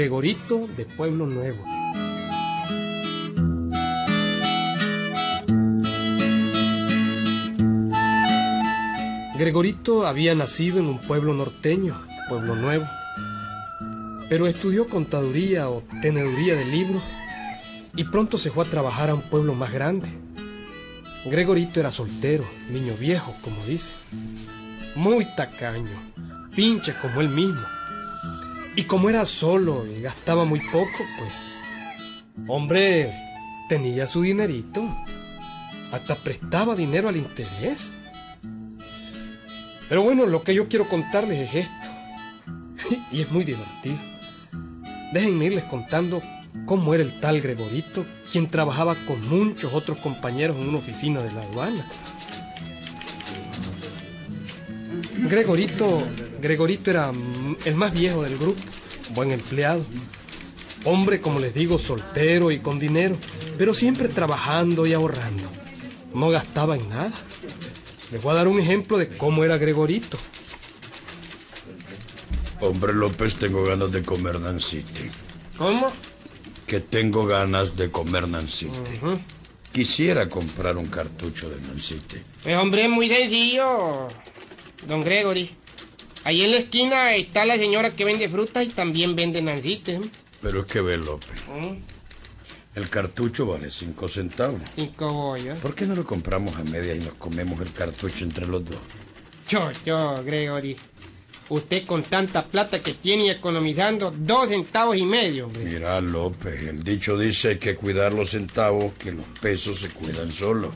Gregorito de Pueblo Nuevo. Gregorito había nacido en un pueblo norteño, Pueblo Nuevo, pero estudió contaduría o teneduría de libros y pronto se fue a trabajar a un pueblo más grande. Gregorito era soltero, niño viejo, como dice, muy tacaño, pinche como él mismo. Y como era solo y gastaba muy poco, pues, hombre, tenía su dinerito, hasta prestaba dinero al interés. Pero bueno, lo que yo quiero contarles es esto. y es muy divertido. Déjenme irles contando cómo era el tal Gregorito, quien trabajaba con muchos otros compañeros en una oficina de la aduana. Gregorito, Gregorito era el más viejo del grupo, buen empleado. Hombre, como les digo, soltero y con dinero, pero siempre trabajando y ahorrando. No gastaba en nada. Les voy a dar un ejemplo de cómo era Gregorito. Hombre López, tengo ganas de comer Nancite. ¿Cómo? Que tengo ganas de comer Nancite. Quisiera comprar un cartucho de Nancite. Pues hombre, muy sencillo, don Gregory. Ahí en la esquina está la señora que vende frutas y también vende Nancite. Pero es que ve, López. El cartucho vale cinco centavos. Cinco bollos. ¿Por qué no lo compramos a media y nos comemos el cartucho entre los dos? Yo, yo, Gregory. Usted con tanta plata que tiene y economizando dos centavos y medio, hombre. Mira, López, el dicho dice que cuidar los centavos, que los pesos se cuidan solos.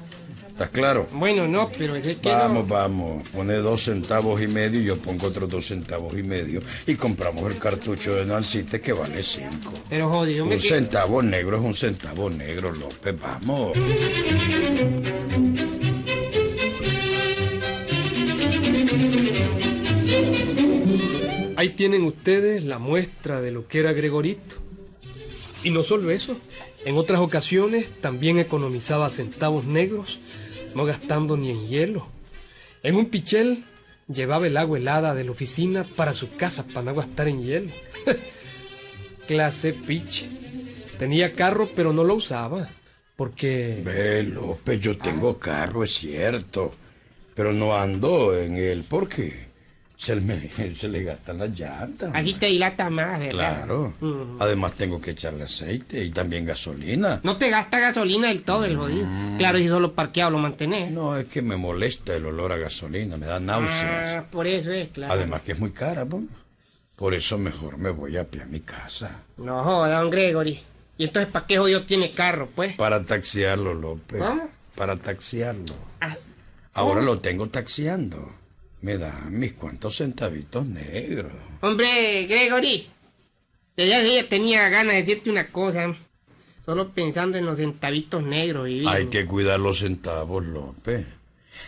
¿Estás claro? Bueno, no, pero es que Vamos, no... vamos. Pone dos centavos y medio y yo pongo otros dos centavos y medio. Y compramos el cartucho de Nancite que vale cinco. Pero jodido, Un centavo negro es un centavo negro, López. Vamos. Ahí tienen ustedes la muestra de lo que era Gregorito. Y no solo eso, en otras ocasiones también economizaba centavos negros, no gastando ni en hielo. En un pichel llevaba el agua helada de la oficina para su casa para no gastar en hielo. Clase piche. Tenía carro pero no lo usaba, porque... Ve, López, yo tengo carro, es cierto. Pero no ando en él porque se le, se le gastan las llantas. Así te dilata más, ¿verdad? Claro. Mm. Además tengo que echarle aceite y también gasolina. No te gasta gasolina del todo, el jodido. Claro, si solo parqueado lo mantenés. No, es que me molesta el olor a gasolina, me da náuseas. Ah, por eso es, claro. Además que es muy cara, pues. Por eso mejor me voy a pie a mi casa. No joda, don Gregory. ¿Y entonces para qué jodido tiene carro, pues? Para taxiarlo, López. ¿Cómo? Para taxiarlo. Ah, Ahora lo tengo taxiando. Me da mis cuantos centavitos negros. Hombre, Gregory. Desde hace días tenía ganas de decirte una cosa. Solo pensando en los centavitos negros. Y Hay que cuidar los centavos, López.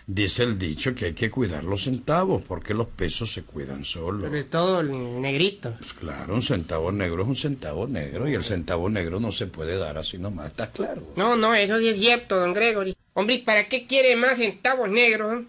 Dice el dicho que hay que cuidar los centavos porque los pesos se cuidan solos. Sobre todo el negrito. Pues claro, un centavo negro es un centavo negro y el centavo negro no se puede dar así nomás, ¿estás claro? No, no, eso sí es cierto, don Gregory. Hombre, ¿y ¿para qué quiere más centavos negros?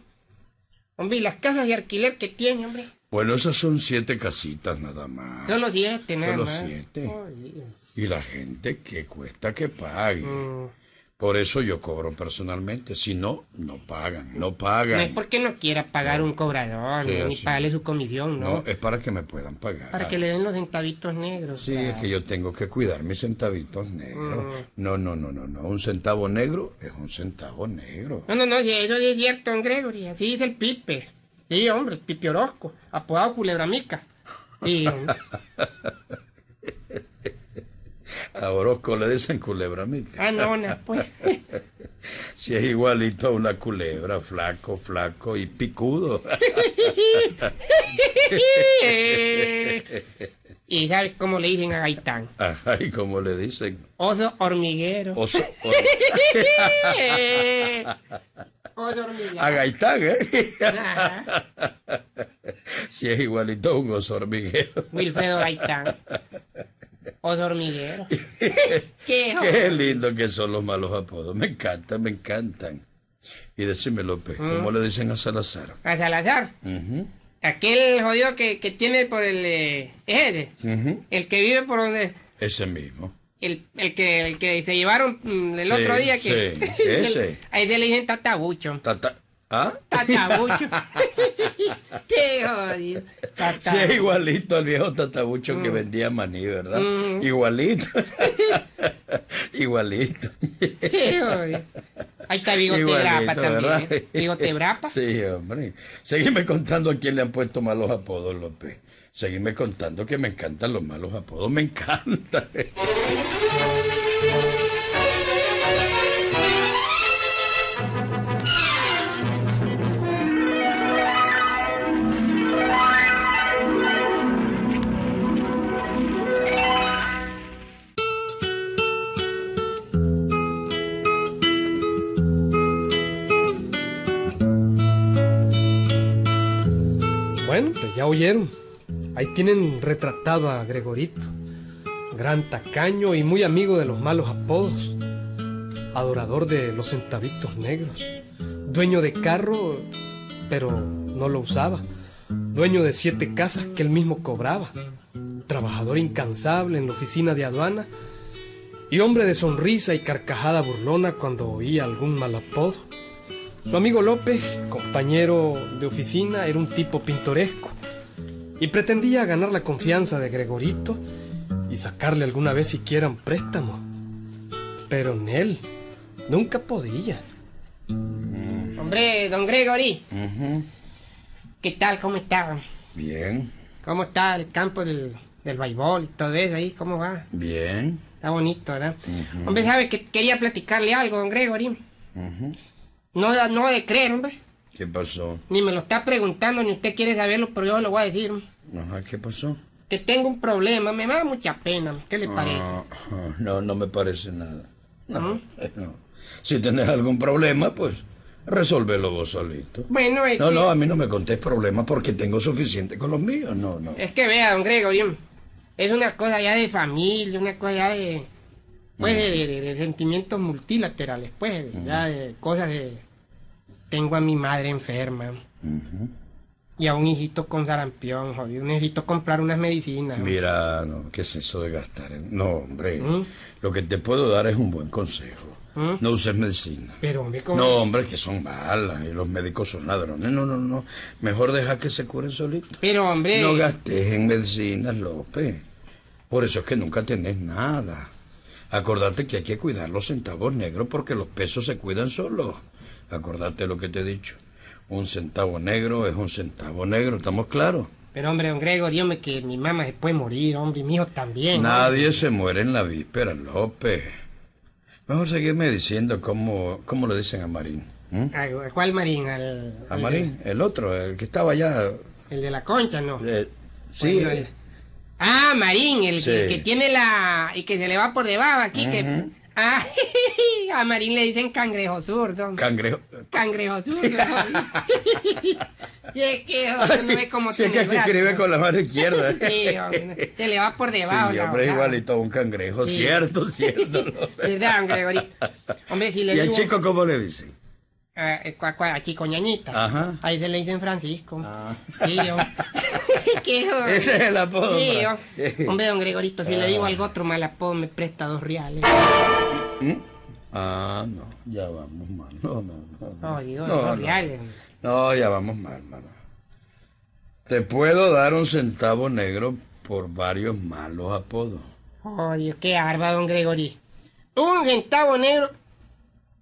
Hombre, ¿y las casas de alquiler que tiene, hombre? Bueno, esas son siete casitas nada más. Solo siete, nada Solo más. siete. Jodido. Y la gente que cuesta que pague. Mm. Por eso yo cobro personalmente. Si no, no pagan, no No es pagan. porque no quiera pagar un cobrador, Sí, ni sí. pagarle su comisión, ¿no? No, es para que me puedan pagar. Para que le den los centavitos negros. Sí, claro. es que yo tengo que cuidar mis centavitos negros. Mm. No, no, no, no, no. Un centavo negro es un centavo negro. No, no, no, eso es cierto, don Gregory. Así dice el Pipe. Sí, hombre, el Pipe Orozco, apodado Culebramica. Sí, hombre. A Orozco le dicen culebra mica. ah, no, no, pues. Si es igualito a una culebra, flaco, flaco y picudo. y ¿sabes cómo le dicen a Gaitán? Ajá, y como le dicen, Oso hormiguero. oso, o- Oso hormiguero. a Gaitán, ¿eh? Ajá. Si es igualito a un oso hormiguero. Wilfredo Gaitán. Oso hormiguero. Qué lindo que son los malos apodos. Me encantan, me encantan. Y decime, López, ¿cómo le dicen a Salazar? A Salazar. Aquel jodido que, que tiene por el... eh, el que vive por donde... Ese mismo. El, el, que, el que se llevaron mm, el Sí, otro día que... sí, ese. Ahí se le dicen tatabucho. Tata- ¿Ah? Tatabucho. Qué jodido. Sí, Tatabucho. es igualito al viejo tatabucho Mm. que vendía maní, ¿verdad? Igualito. igualito. Qué jodido. Ahí está Bigote Brapa también. ¿eh? Bigote Brapa. Sí, hombre. Seguime contando a quién le han puesto malos apodos, López. Seguime contando que me encantan los malos apodos. Me encanta. Ya oyeron. Ahí tienen retratado a Gregorito. Gran tacaño y muy amigo de los malos apodos. Adorador de los centavitos negros. Dueño de carro, pero no lo usaba. Dueño de siete casas que él mismo cobraba. Trabajador incansable en la oficina de aduana. Y hombre de sonrisa y carcajada burlona cuando oía algún mal apodo. Su amigo López, compañero de oficina, era un tipo pintoresco y pretendía ganar la confianza de Gregorito y sacarle alguna vez siquiera un préstamo. Pero en él nunca podía. Hombre, don Gregory. ¿Qué tal? ¿Cómo está? Bien, ¿Cómo está el campo del, del béisbol y todo eso ahí? ¿Cómo va? bien. Está bonito, ¿verdad? Hombre, ¿sabe que quería platicarle algo, don Gregory? No, no de creer, hombre. ¿Qué pasó? Ni me lo está preguntando, ni usted quiere saberlo, pero yo lo voy a decir. Ajá, ¿qué pasó? Que tengo un problema, me da mucha pena. ¿Qué le parece? Ah, ah, no, no me parece nada. No, eh, no. Si tenés algún problema, pues resolvelo vos solito. Bueno, es No, que, no, a mí no me contés problemas porque tengo suficiente con los míos. No, no. es que vea, don Gregory, es una cosa ya de familia, una cosa ya de... Pues de, de- de sentimientos multilaterales, pues, de- ya de cosas de... Tengo a mi madre enferma. Y a un hijito con sarampión, jodido. Necesito comprar unas medicinas. Mira, no, ¿qué es eso de gastar? No, hombre. ¿Mm? Lo que te puedo dar es un buen consejo. ¿Mm? No uses medicina. Pero, hombre, ¿cómo? No, hombre, que son malas y los médicos son ladrones. No, no, no. Mejor deja que se curen solitos. Pero, hombre... No gastes en medicinas, López. Por eso es que nunca tenés nada. Acordate que hay que cuidar los centavos negros porque los pesos se cuidan solos. Acordate lo que te he dicho. Un centavo negro es un centavo negro, ¿estamos claros? Pero, hombre, don Gregory, hombre, que mi mamá se puede morir, hombre, y mi hijo también. ¿no? Nadie se muere en la víspera, López. Mejor seguirme diciendo cómo, cómo le dicen a Marín. ¿m? ¿A cuál Marín? Al, A al Marín, el otro, el que estaba allá. el de la concha, ¿no? eh, sí, Bueno, el- Ah, Marín, el, Sí. el que tiene la... y que se le va por debajo aquí, que... Ah, a Marín le dicen cangrejo zurdo. cangrejo. Cangrejo zurdo. y es que, no ve cómo Sí, es que brazo. escribe con la mano izquierda. Sí, hombre, se le va por debajo. Sí, hombre, igualito a un cangrejo. Sí. Cierto, cierto. ¿Verdad, don Gregory? Hombre, si le ¿Y al chico cómo le dicen? Ah, eh, a Chico Ñañita. Ajá. Ahí se le dicen Francisco. Ah. Sí. Qué. Ese es el apodo. Sí. Hombre, don Gregorito, si le digo algo otro mal apodo, me presta dos reales. Ah, no, ya vamos mal. No, no, no. No, Dios, no, no. ya vamos mal, mano. Te puedo dar un centavo negro por varios malos apodos. Oh, Dios, qué arba, don Gregory. Un centavo negro.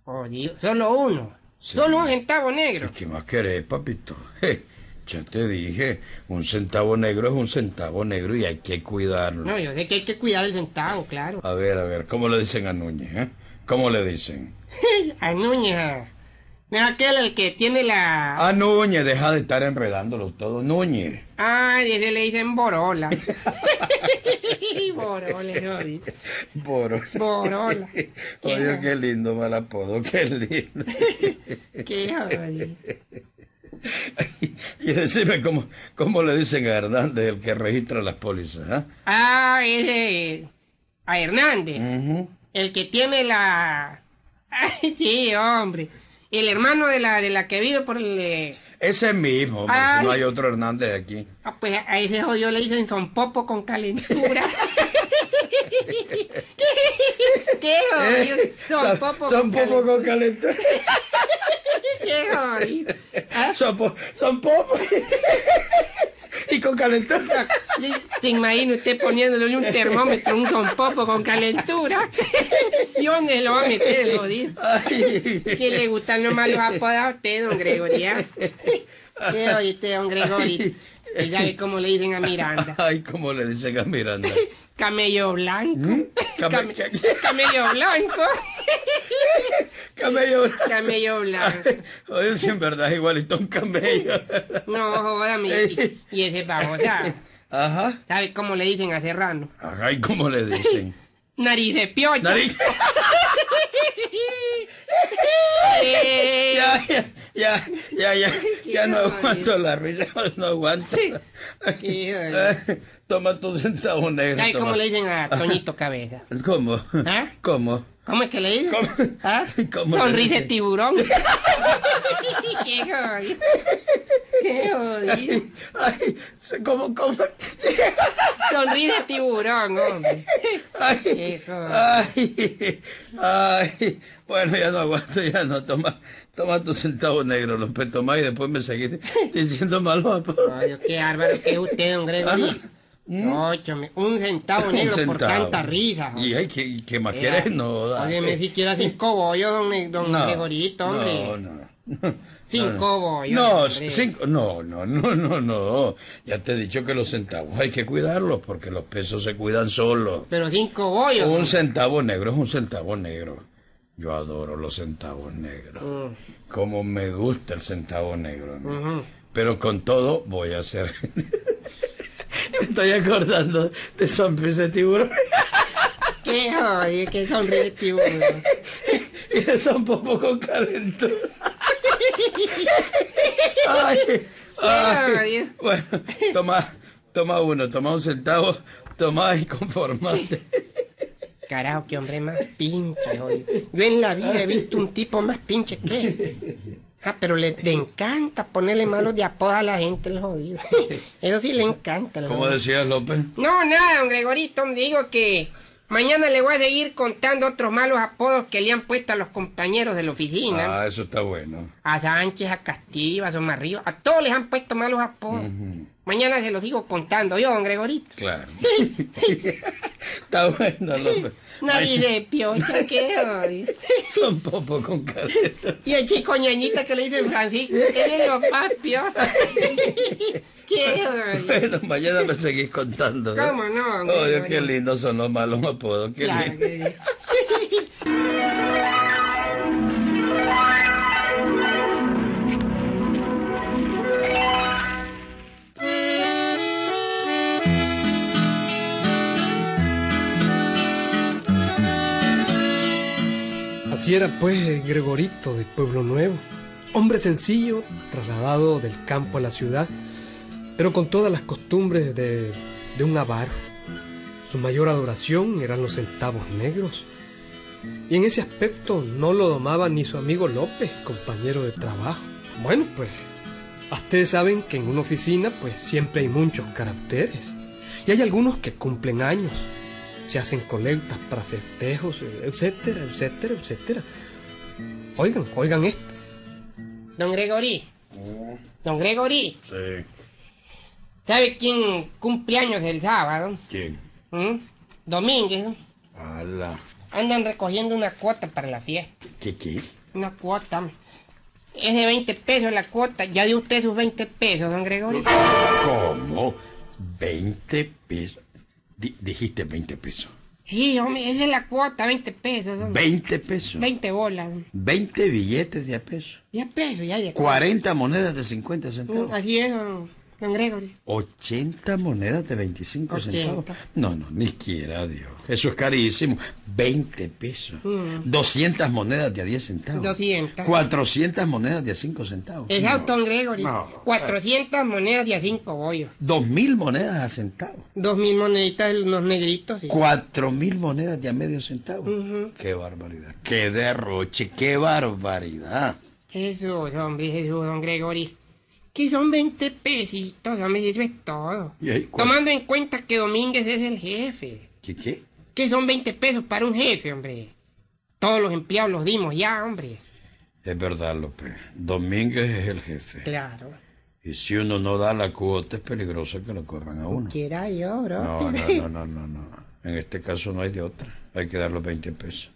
Oh, Dios, solo uno. Sí. Solo un centavo negro. ¿Y qué más querés, papito? Je, ya te dije, un centavo negro es un centavo negro y hay que cuidarlo. No, yo sé que hay que cuidar el centavo, claro. A ver, a ver, ¿cómo le dicen a Núñez, eh? ¿Cómo le dicen? A Núñez. ah. No es aquel el que tiene la... A Núñez, deja de estar enredándolo todo. Núñez. Ay, ese le dicen Borola. Borola, jodí. Boro. Borola. Oye, qué lindo mal apodo, qué lindo. Qué jodí. Y decime cómo, cómo le dicen a Hernández, el que registra las pólizas, ¿ah? Ah, ese... A Hernández. El que tiene la... Ay, sí, hombre. El hermano de la, de la que vive por el... eh, Ese mismo, hombre, si no hay otro Hernández aquí. Ah, pues a ese jodido le dicen son popo con calentura. ¿Qué jodido? Son popo son con popo con calentura. ¿Qué jodido? ¿Ah? Son, po- son popo. y con calentura. ¿Se imagina usted poniéndole un termómetro, un son popo con calentura? ¿Y dónde lo va a meter el jodido? ¿Qué le gustan los malos apodos a usted, don Gregorio? ah? ¿Qué oíste, don Gregorio? ¿Y cómo le dicen a Miranda? Ay, ¿cómo le dicen a Miranda? Camello blanco. ¿Mm? Came- Came- camello blanco. Camello. Camello blanco. Oye, si en verdad es igualito un camello. No, jódame. Y, y ese babosa. Ajá. ¿Sabe cómo le dicen a Serrano? Ajá, ¿y cómo le dicen? Nariz de piocha. Nariz. Ya, ya, ya, ya, ya, ya no aguanto la risa, no aguanto. Toma tu centavo negro. ¿Sabe cómo le dicen a Toñito Cabeza? ¿Cómo? ¿Ah? ¿Cómo? ¿Cómo es que le? ¿Cómo? ¿Ah? ¿Cómo le Sonrisa de tiburón. Qué jodido. Qué jodido. Ay, ¿cómo, cómo? Sonrisa de tiburón, hombre. Ay, Qué jodido. ay, ay. Bueno, ya no aguanto, ya no. Toma, toma tu centavo negro, López, toma y después me seguiste diciendo malo. Ay, qué bárbaro que es usted, don Óchame, un centavo negro por tanta risa. Y ay, ¿qué, qué más Vea, quieres? No, dale. Óyeme siquiera cinco bollos, don, don No, Gregorito, hombre. No, no. no. Cinco no, bollos, No, hombre. cinco, no, no, no, no, no. Ya te he dicho que los centavos hay que cuidarlos porque los pesos se cuidan solos. Pero cinco bollos. Un centavo negro es un centavo negro. Yo adoro los centavos negros. Mm, Como me gusta el centavo negro. Pero con todo voy a hacer. Estoy acordando de sonrisa de tiburón Qué jodido, qué sonríe tiburón. y de son popo con calentura. ay, ay. Bueno, toma, toma uno, toma un centavo, toma y conformate. Carajo, qué hombre más pinche, jodido. Yo en la vida he visto un tipo más pinche que él. Ah, pero le, le encanta ponerle malos de apodo a la gente, el jodido. Eso sí le encanta. ¿Cómo decías, López? No, nada, don Gregorito, me digo que mañana le voy a seguir contando otros malos apodos que le han puesto a los compañeros de la oficina. Ah, eso está bueno. A Sánchez, a Castillo, a Somarrío, a todos les han puesto malos apodos. Mañana se los sigo contando yo, don Gregorito. Claro. está bueno, López. Nariz de piocha, qué. Son popo con calentura. Y el chico ñañita que le dicen Francisco, él es lo más peor. qué. Bueno, mañana me seguís contando. ¿eh? ¿Cómo no, Oye, hombre? qué lindos son los malos apodos. Qué Claro lindo. que Así era pues Gregorito de Pueblo Nuevo, hombre sencillo, trasladado del campo a la ciudad, pero con todas las costumbres de, un avaro. Su mayor adoración eran los centavos negros. Y en ese aspecto no lo domaba ni su amigo López, compañero de trabajo. Bueno, pues, ustedes saben que en una oficina pues siempre hay muchos caracteres. Y hay algunos que cumplen años, se hacen colectas para festejos, etcétera, etcétera, etcétera. Oigan, oigan esto. Don Gregory, don Gregory, Sí. ¿sabe quién cumple años el sábado? ¿Quién? ¿Mm? Domínguez. Ala. Andan recogiendo una cuota para la fiesta. ¿Qué, qué? Una cuota. Es de 20 pesos la cuota. Ya dio usted sus 20 pesos, don Gregorio. ¿Cómo? ¿20 pesos? Di- dijiste 20 pesos. Sí, hombre, esa es la cuota, 20 pesos. hombre. ¿20 pesos? 20 bolas. 20 billetes de a peso. 10 pesos, ya de 40 monedas de 50 Mm, centavos. Así es, don, don Gregorio. 80 monedas de 25 80. centavos. No, no, ni quiera Dios. Eso es carísimo. 20 pesos. Mm. 200 monedas de a 10 centavos. 200. 400 monedas de a 5 centavos. Exacto, don Gregorio. No. 400 monedas de a 5 bollos. 2.000 monedas a centavos. Dos mil moneditas de unos negritos. sí. 4.000 monedas de a medio centavo. Ujú. Qué barbaridad. Qué derroche, qué barbaridad. Jesús, hombre, Jesús, don Gregorio. Que son 20 pesitos, hombre, eso es todo. ¿Y ahí cuál? Tomando en cuenta que Domínguez es el jefe. ¿Qué qué? Que son 20 pesos para un jefe, hombre. Todos los empleados los dimos ya, hombre. Es verdad, López. Domínguez es el jefe. Claro. Y si uno no da la cuota, es peligroso que lo corran a uno. Quiera yo, bro. No, no, no, no, no, no. En este caso no hay de otra. Hay que dar los 20 pesos.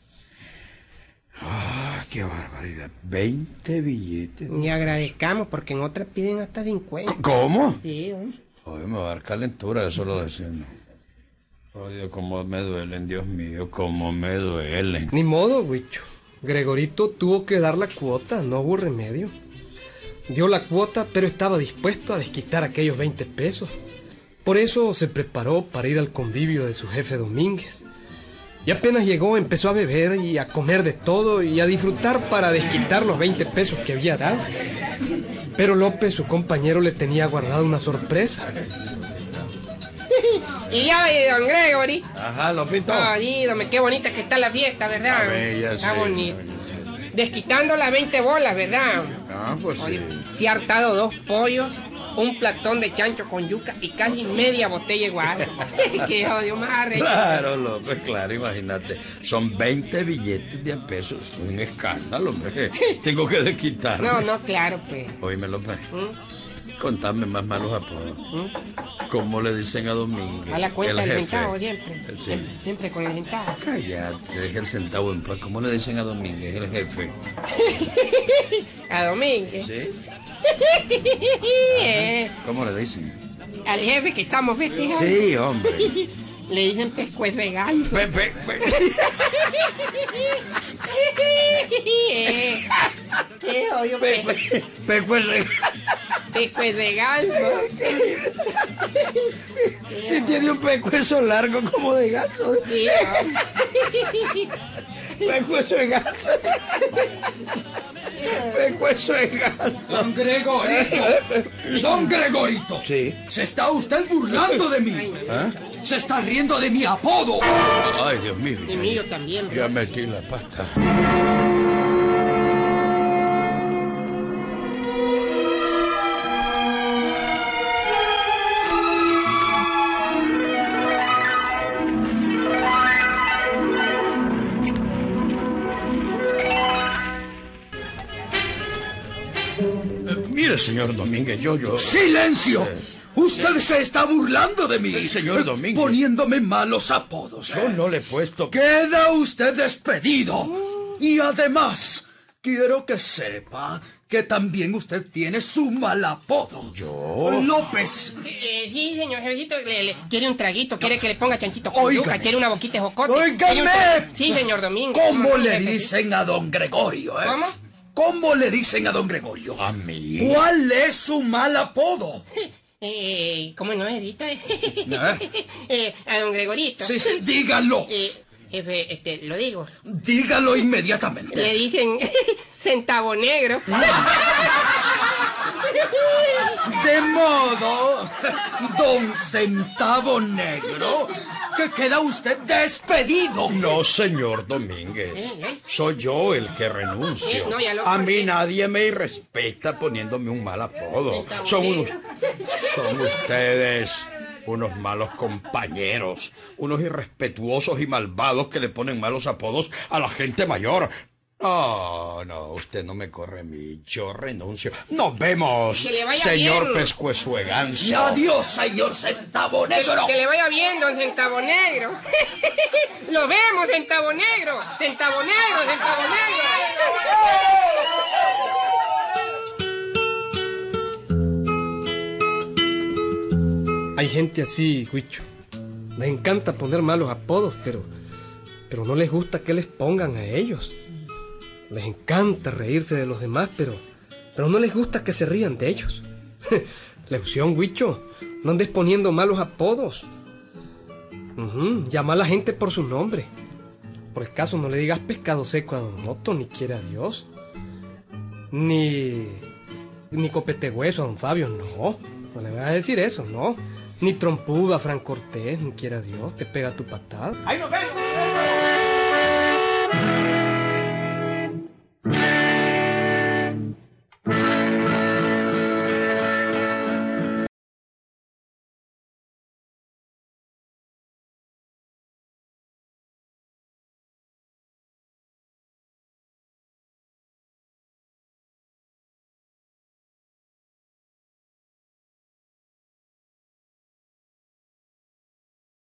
¡Ah, qué barbaridad! 20 billetes. Ni agradezcamos porque en otras piden hasta 50. ¿Cómo? Sí, hombre. Joder, me va a dar calentura eso lo decimos. Oh, Dios, cómo me duelen, Dios mío, cómo me duelen. Ni modo, Huicho. Gregorito tuvo que dar la cuota, no hubo remedio. Dio la cuota, pero estaba dispuesto a desquitar aquellos 20 pesos. Por eso se preparó para ir al convivio de su jefe Domínguez. Y apenas llegó, empezó a beber y a comer de todo y a disfrutar para desquitar los 20 pesos que había dado. Pero López, su compañero, le tenía guardado una sorpresa. Y ya ve, don Gregory. Ajá, Lopito. Ay, dame, qué bonita que está la fiesta, ¿verdad? Está sí, bonita. está bella, Desquitando las 20 bolas, ¿verdad? Ah, pues Oye, sí. te hartado dos pollos, un platón de chancho con yuca y casi media botella igual. Qué odio más. Claro, López, claro, imagínate. Son 20 billetes de a pesos. Un escándalo, hombre. Tengo que desquitar. No, no, claro, pues. Oíme, López. ¿Mm? Contame más malos apodos. ¿Mm? ¿Cómo le dicen a Domínguez? A la cuenta el del centavo siempre. Sí. Siempre, siempre con el centavo. Cállate, deja el centavo en paz. ¿Cómo le dicen a Domínguez, el jefe? A Domínguez. ¿Sí? ¿Cómo le dicen? al jefe que estamos festejando. Sí, hombre. Le dicen pescuez de ganso. Pe- pe- pe- Eh, Qué pe- pe- pe- Pescuez de- pescuez de ganso. Si tiene un pecueso largo como de gaso. Sí, hombre. Pecueso de. Don Gregorito. Don Gregorito. Sí. Se está usted burlando de mí. Se está riendo de mi apodo. Ay, Dios mío. Y mío también. Ya metí la pata. Mire, señor Domínguez, yo, yo... ¡Silencio! Usted se está burlando de mí. Eh, señor Domínguez. Poniéndome malos apodos. Yo no le he puesto... Queda usted despedido. Y además, quiero que sepa que también usted tiene su mal apodo. ¿Yo? López. Eh, sí, señor jefecito, le, le- quiere un traguito, quiere que le ponga chanchito con yuca, quiere una boquita de jocote. ¡Óigame! Sí, señor Domingo. ¿Cómo le jefecito. dicen a don Gregorio, eh? ¿Cómo? ¿Cómo le dicen a don Gregorio? ¿A mí? ¿Cuál es su mal apodo? Eh, ¿Cómo no es, Dito? Eh, a don Gregorito. Sí, sí, dígalo. Eh, jefe, este, lo digo. Dígalo Le inmediatamente. dicen centavo negro. De modo, don Centavo Negro, que queda usted despedido. No, señor Domínguez. Eh, eh. Soy yo el que Eh, renuncio. lo A mí nadie me respeta poniéndome un mal apodo. Son unos, son ustedes unos malos compañeros, unos irrespetuosos y malvados que le ponen malos apodos a la gente mayor. No, no, usted no me corre mí, yo renuncio. Nos vemos, Que le vaya señor bien. Y Ganso. adiós, señor Centavo Que, Negro. que le vaya bien, don Centavo Negro. Lo vemos, Centavo Negro. Centavo Negro, Centavo Negro. Hay gente así, Huicho. Les encanta poner malos apodos, pero, pero no les gusta que les pongan a ellos. Les encanta reírse de los demás, pero, pero no les gusta que se rían de ellos. Leución, Huicho, no andes poniendo malos apodos. Ujú, Llama a la gente por su nombre. Por el caso, no le digas pescado seco a Don Otto, ni quiera Dios. Ni. Ni copete hueso a Don Fabio, no. No le vas a decir eso, no. Ni trompuda a Fran Cortés, ni quiera Dios, te pega tu patada. ¡Ahí nos vemos!